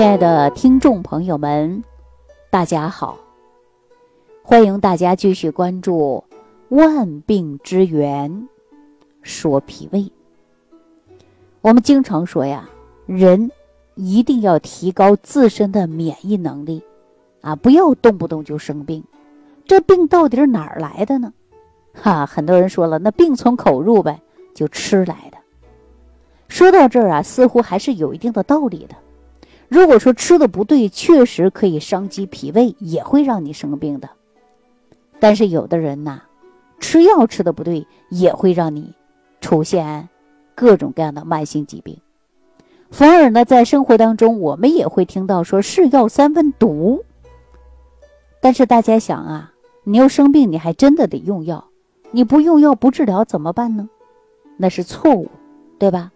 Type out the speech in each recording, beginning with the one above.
亲爱的听众朋友们，大家好！欢迎大家继续关注《万病之源》，说脾胃。我们经常说呀，人一定要提高自身的免疫能力啊，不要动不动就生病。这病到底是哪儿来的呢？哈，很多人说了，那病从口入呗，就吃来的。说到这儿啊，似乎还是有一定的道理的。如果说吃的不对，确实可以伤及脾胃，也会让你生病的。但是有的人呐，吃药吃的不对，也会让你出现各种各样的慢性疾病。反而呢，在生活当中，我们也会听到说“是药三分毒”。但是大家想啊，你要生病，你还真的得用药，你不用药不治疗怎么办呢？那是错误，对吧？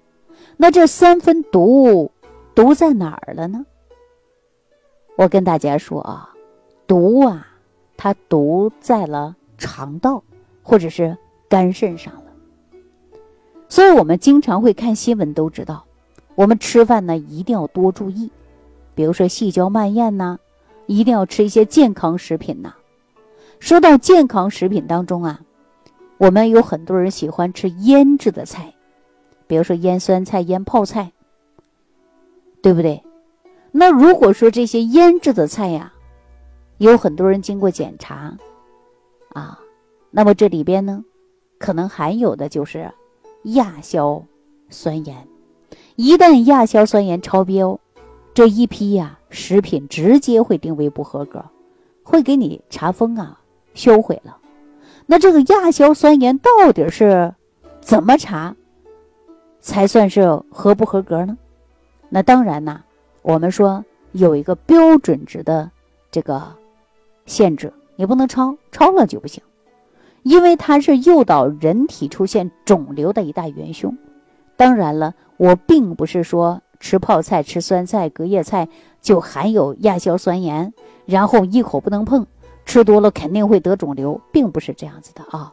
那这三分毒。毒在哪儿了呢？我跟大家说啊，毒啊，它毒在了肠道或者是肝肾上了。所以我们经常会看新闻都知道，我们吃饭呢一定要多注意，比如说细嚼慢咽呐，一定要吃一些健康食品呐。说到健康食品当中啊，我们有很多人喜欢吃腌制的菜，比如说腌酸菜、腌泡菜。对不对？那如果说这些腌制的菜呀，有很多人经过检查，啊，那么这里边呢，可能含有的就是亚硝酸盐。一旦亚硝酸盐超标，这一批呀食品直接会定为不合格，会给你查封啊，销毁了。那这个亚硝酸盐到底是怎么查才算是合不合格呢？那当然呢，我们说有一个标准值的这个限制，你不能超，超了就不行，因为它是诱导人体出现肿瘤的一大元凶。当然了，我并不是说吃泡菜、吃酸菜、隔夜菜就含有亚硝酸盐，然后一口不能碰，吃多了肯定会得肿瘤，并不是这样子的啊。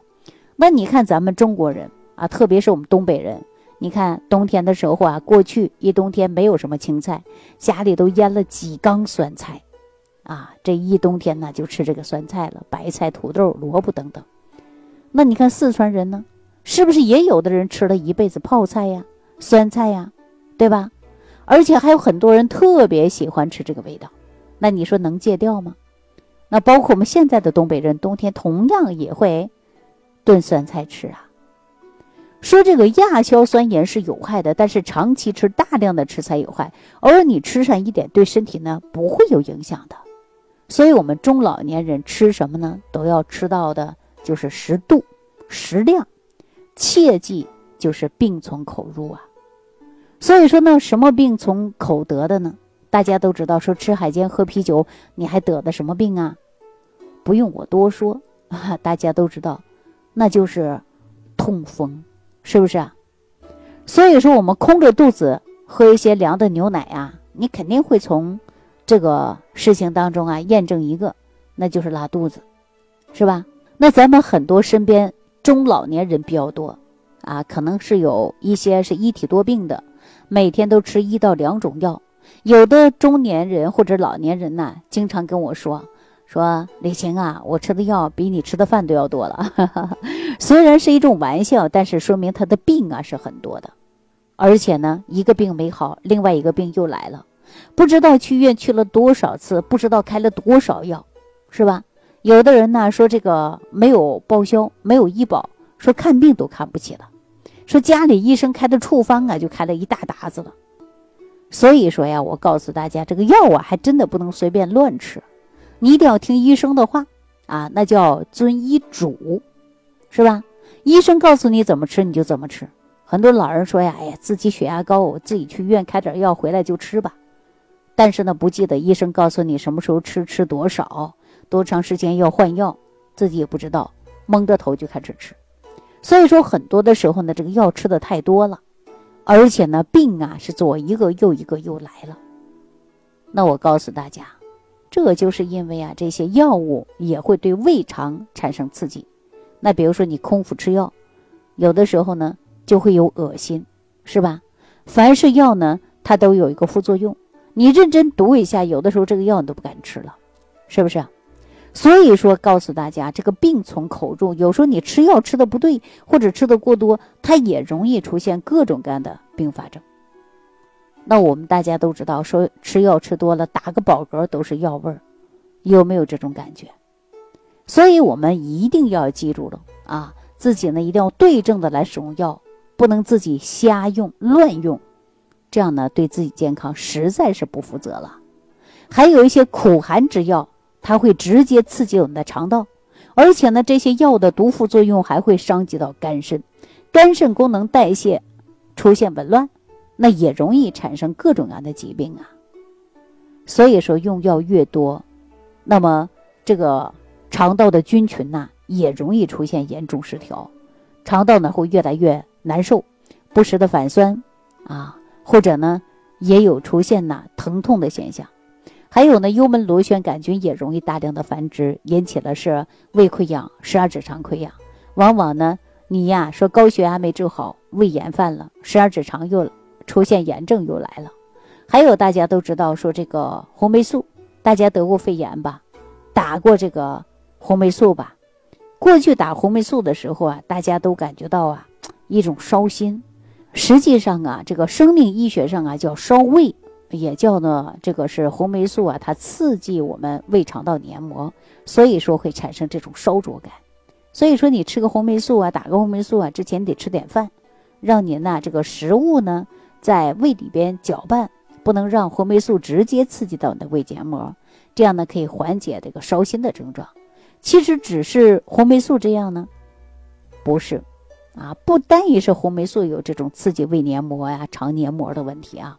那你看咱们中国人啊，特别是我们东北人。你看冬天的时候啊，过去一冬天没有什么青菜，家里都腌了几缸酸菜，啊，这一冬天呢就吃这个酸菜了，白菜、土豆、萝卜等等。那你看四川人呢，是不是也有的人吃了一辈子泡菜呀、酸菜呀，对吧？而且还有很多人特别喜欢吃这个味道，那你说能戒掉吗？那包括我们现在的东北人，冬天同样也会炖酸菜吃啊。说这个亚硝酸盐是有害的，但是长期吃大量的吃才有害，偶尔你吃上一点对身体呢不会有影响的。所以，我们中老年人吃什么呢，都要吃到的就是适度、适量，切记就是病从口入啊。所以说呢，什么病从口得的呢？大家都知道，说吃海鲜、喝啤酒，你还得的什么病啊？不用我多说啊，大家都知道，那就是痛风。是不是啊？所以说，我们空着肚子喝一些凉的牛奶啊，你肯定会从这个事情当中啊验证一个，那就是拉肚子，是吧？那咱们很多身边中老年人比较多啊，可能是有一些是一体多病的，每天都吃一到两种药。有的中年人或者老年人呢，经常跟我说。说李晴啊，我吃的药比你吃的饭都要多了。虽然是一种玩笑，但是说明他的病啊是很多的，而且呢，一个病没好，另外一个病又来了，不知道去医院去了多少次，不知道开了多少药，是吧？有的人呢说这个没有报销，没有医保，说看病都看不起了，说家里医生开的处方啊就开了一大沓子了。所以说呀，我告诉大家，这个药啊还真的不能随便乱吃。你一定要听医生的话啊，那叫遵医嘱，是吧？医生告诉你怎么吃，你就怎么吃。很多老人说呀，哎呀，自己血压高，我自己去医院开点药回来就吃吧。但是呢，不记得医生告诉你什么时候吃，吃多少，多长时间要换药，自己也不知道，蒙着头就开始吃。所以说，很多的时候呢，这个药吃的太多了，而且呢，病啊是左一个右一个又来了。那我告诉大家。这就是因为啊，这些药物也会对胃肠产生刺激。那比如说你空腹吃药，有的时候呢就会有恶心，是吧？凡是药呢，它都有一个副作用。你认真读一下，有的时候这个药你都不敢吃了，是不是？所以说，告诉大家，这个病从口入，有时候你吃药吃的不对，或者吃的过多，它也容易出现各种各样的并发症。那我们大家都知道，说吃药吃多了，打个饱嗝都是药味儿，有没有这种感觉？所以我们一定要记住了啊，自己呢一定要对症的来使用药，不能自己瞎用乱用，这样呢对自己健康实在是不负责了。还有一些苦寒之药，它会直接刺激我们的肠道，而且呢这些药的毒副作用还会伤及到肝肾，肝肾功能代谢出现紊乱。那也容易产生各种各样的疾病啊，所以说用药越多，那么这个肠道的菌群呐也容易出现严重失调，肠道呢会越来越难受，不时的反酸啊，或者呢也有出现呐疼痛的现象，还有呢幽门螺旋杆菌也容易大量的繁殖，引起了是胃溃疡、十二指肠溃疡，往往呢你呀说高血压没治好，胃炎犯了，十二指肠又。出现炎症又来了，还有大家都知道说这个红霉素，大家得过肺炎吧，打过这个红霉素吧。过去打红霉素的时候啊，大家都感觉到啊一种烧心。实际上啊，这个生命医学上啊叫烧胃，也叫呢这个是红霉素啊，它刺激我们胃肠道黏膜，所以说会产生这种烧灼感。所以说你吃个红霉素啊，打个红霉素啊，之前得吃点饭，让您呢这个食物呢。在胃里边搅拌，不能让红霉素直接刺激到你的胃黏膜，这样呢可以缓解这个烧心的症状。其实只是红霉素这样呢，不是，啊，不单一是红霉素有这种刺激胃黏膜呀、肠黏膜的问题啊，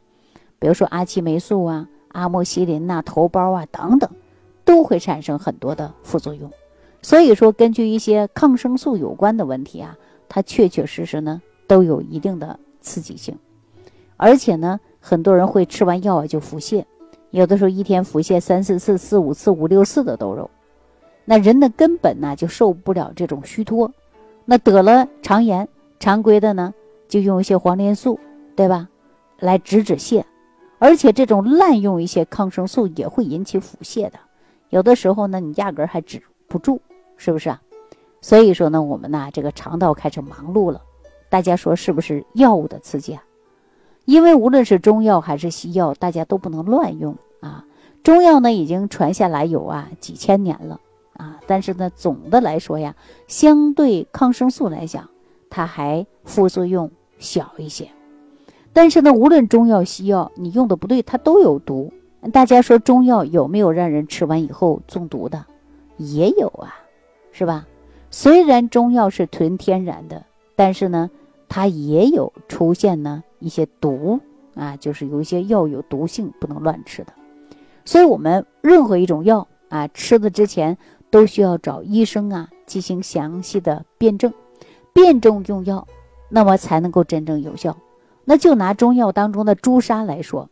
比如说阿奇霉素啊、阿莫西林呐、头孢啊等等，都会产生很多的副作用。所以说，根据一些抗生素有关的问题啊，它确确实实呢都有一定的刺激性。而且呢，很多人会吃完药啊就腹泻，有的时候一天腹泻三四次、四五次、五六次的都有。那人的根本呢就受不了这种虚脱，那得了肠炎，常规的呢就用一些黄连素，对吧，来止止泻。而且这种滥用一些抗生素也会引起腹泻的，有的时候呢你压根还止不住，是不是啊？所以说呢，我们呢这个肠道开始忙碌了，大家说是不是药物的刺激啊？因为无论是中药还是西药，大家都不能乱用啊。中药呢已经传下来有啊几千年了啊，但是呢总的来说呀，相对抗生素来讲，它还副作用小一些。但是呢，无论中药西药，你用的不对，它都有毒。大家说中药有没有让人吃完以后中毒的？也有啊，是吧？虽然中药是纯天然的，但是呢，它也有出现呢。一些毒啊，就是有一些药有毒性，不能乱吃的。所以，我们任何一种药啊，吃的之前都需要找医生啊进行详细的辩证，辩证用药，那么才能够真正有效。那就拿中药当中的朱砂来说，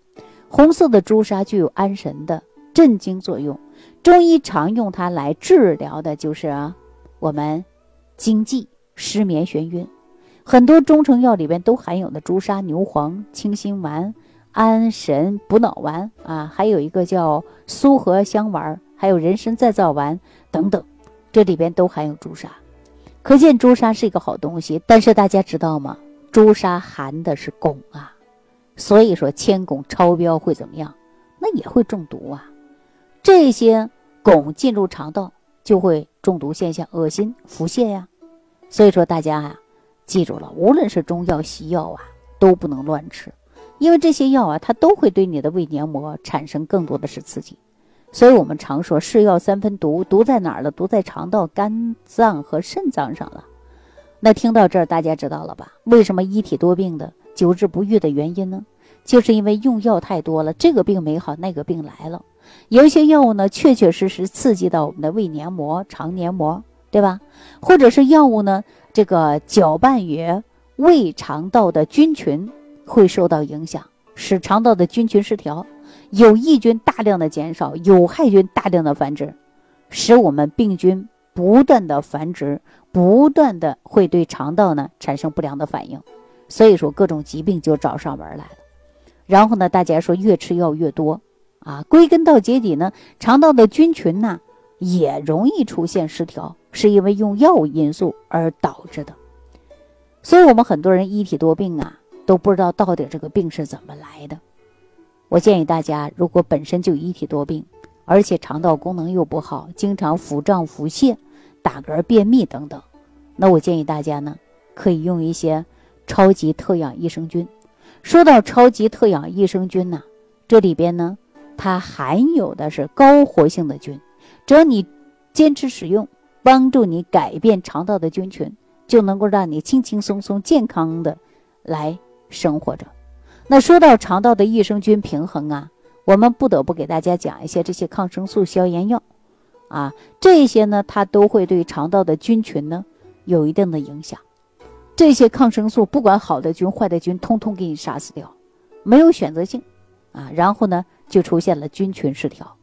红色的朱砂具有安神的镇惊作用，中医常用它来治疗的就是啊，我们惊悸、失眠、眩晕。很多中成药里边都含有的朱砂、牛黄、清心丸、安神补脑丸啊，还有一个叫苏合香丸，还有人参再造丸等等，这里边都含有朱砂，可见朱砂是一个好东西。但是大家知道吗？朱砂含的是汞啊，所以说铅汞超标会怎么样？那也会中毒啊。这些汞进入肠道就会中毒现象，恶心、腹泻呀。所以说大家呀。记住了，无论是中药、西药啊，都不能乱吃，因为这些药啊，它都会对你的胃黏膜产生更多的是刺激。所以我们常说，是药三分毒，毒在哪儿了？毒在肠道、肝脏和肾脏上了。那听到这儿，大家知道了吧？为什么一体多病的久治不愈的原因呢？就是因为用药太多了，这个病没好，那个病来了。有一些药物呢，确确实实刺激到我们的胃黏膜、肠黏膜，对吧？或者是药物呢？这个搅拌于胃肠道的菌群会受到影响，使肠道的菌群失调，有益菌大量的减少，有害菌大量的繁殖，使我们病菌不断的繁殖，不断的会对肠道呢产生不良的反应，所以说各种疾病就找上门来了。然后呢，大家说越吃药越多啊。归根到结底呢，肠道的菌群呢也容易出现失调，是因为用药物因素而导致的。所以我们很多人一体多病啊，都不知道到底这个病是怎么来的。我建议大家，如果本身就一体多病，而且肠道功能又不好，经常腹胀、腹泻、打嗝、便秘等等，那我建议大家呢，可以用一些超级特养益生菌。说到超级特养益生菌呢，这里边呢，它含有的是高活性的菌，只要你坚持使用，帮助你改变肠道的菌群，就能够让你轻轻松松、健康的来生活着。那说到肠道的益生菌平衡啊，我们不得不给大家讲一些这些抗生素、消炎药啊，这些呢，它都会对肠道的菌群呢有一定的影响。这些抗生素不管好的菌坏的菌，通通给你杀死掉，没有选择性，啊，然后呢就出现了菌群失调。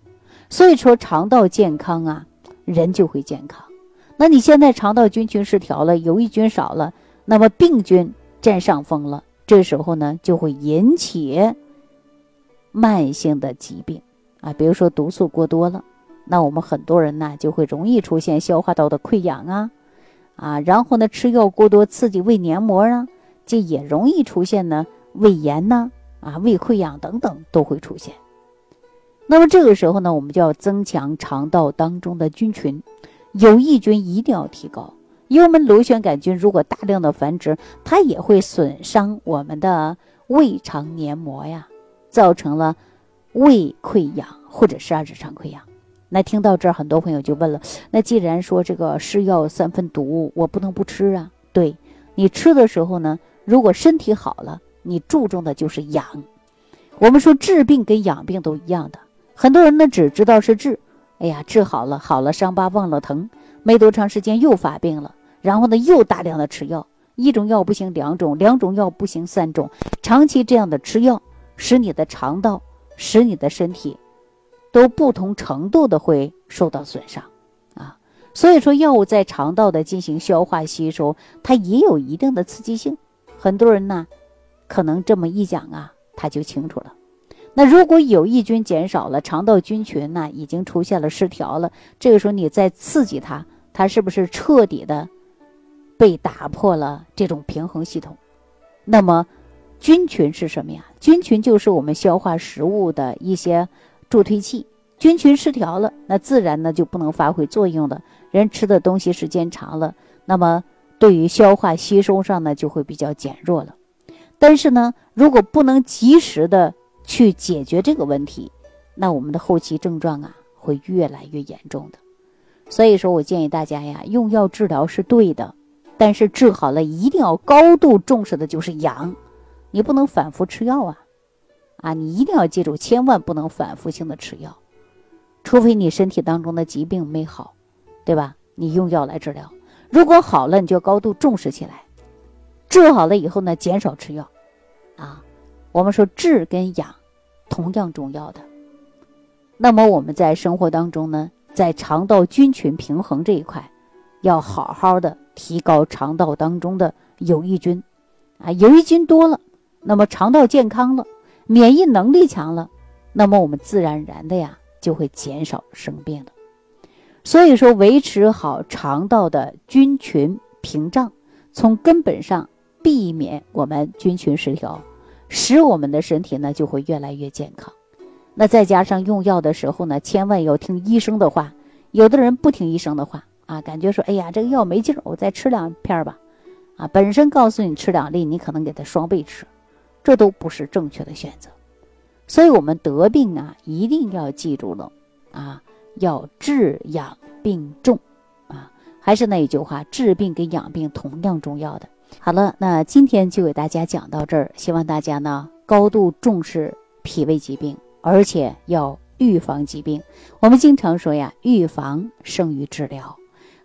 所以说肠道健康啊，人就会健康。那你现在肠道菌群失调了，有益菌少了，那么病菌占上风了，这时候呢就会引起慢性的疾病啊，比如说毒素过多了，那我们很多人呢就会容易出现消化道的溃疡啊。啊，然后呢，吃药过多刺激胃黏膜啊，这也容易出现呢胃炎呐，啊，胃溃疡等等都会出现。那么这个时候呢，我们就要增强肠道当中的菌群，有益菌一定要提高。幽门螺旋杆菌如果大量的繁殖，它也会损伤我们的胃肠黏膜呀，造成了胃溃疡或者是二指肠溃疡。那听到这儿，很多朋友就问了：那既然说这个是药三分毒，我不能不吃啊？对，你吃的时候呢，如果身体好了，你注重的就是养。我们说治病跟养病都一样的，很多人呢只知道是治，哎呀，治好了，好了伤疤忘了疼，没多长时间又发病了，然后呢又大量的吃药，一种药不行，两种，两种药不行，三种，长期这样的吃药，使你的肠道，使你的身体。都不同程度的会受到损伤，啊，所以说药物在肠道的进行消化吸收，它也有一定的刺激性。很多人呢，可能这么一讲啊，他就清楚了。那如果有益菌减少了，肠道菌群呢已经出现了失调了，这个时候你再刺激它，它是不是彻底的被打破了这种平衡系统？那么菌群是什么呀？菌群就是我们消化食物的一些。助推器菌群失调了，那自然呢就不能发挥作用了。人吃的东西时间长了，那么对于消化吸收上呢就会比较减弱了。但是呢，如果不能及时的去解决这个问题，那我们的后期症状啊会越来越严重的。所以说我建议大家呀，用药治疗是对的，但是治好了一定要高度重视的就是养，你不能反复吃药啊。啊，你一定要记住，千万不能反复性的吃药，除非你身体当中的疾病没好，对吧？你用药来治疗，如果好了，你就高度重视起来。治好了以后呢，减少吃药。啊，我们说治跟养同样重要的。那么我们在生活当中呢，在肠道菌群平衡这一块，要好好的提高肠道当中的有益菌。啊，有益菌多了，那么肠道健康了。免疫能力强了，那么我们自然而然的呀就会减少生病了。所以说，维持好肠道的菌群屏障，从根本上避免我们菌群失调，使我们的身体呢就会越来越健康。那再加上用药的时候呢，千万要听医生的话。有的人不听医生的话啊，感觉说，哎呀，这个药没劲儿，我再吃两片吧。啊，本身告诉你吃两粒，你可能给他双倍吃。这都不是正确的选择，所以，我们得病啊，一定要记住了啊，要治养并重啊。还是那一句话，治病跟养病同样重要的。好了，那今天就给大家讲到这儿，希望大家呢高度重视脾胃疾病，而且要预防疾病。我们经常说呀，预防胜于治疗。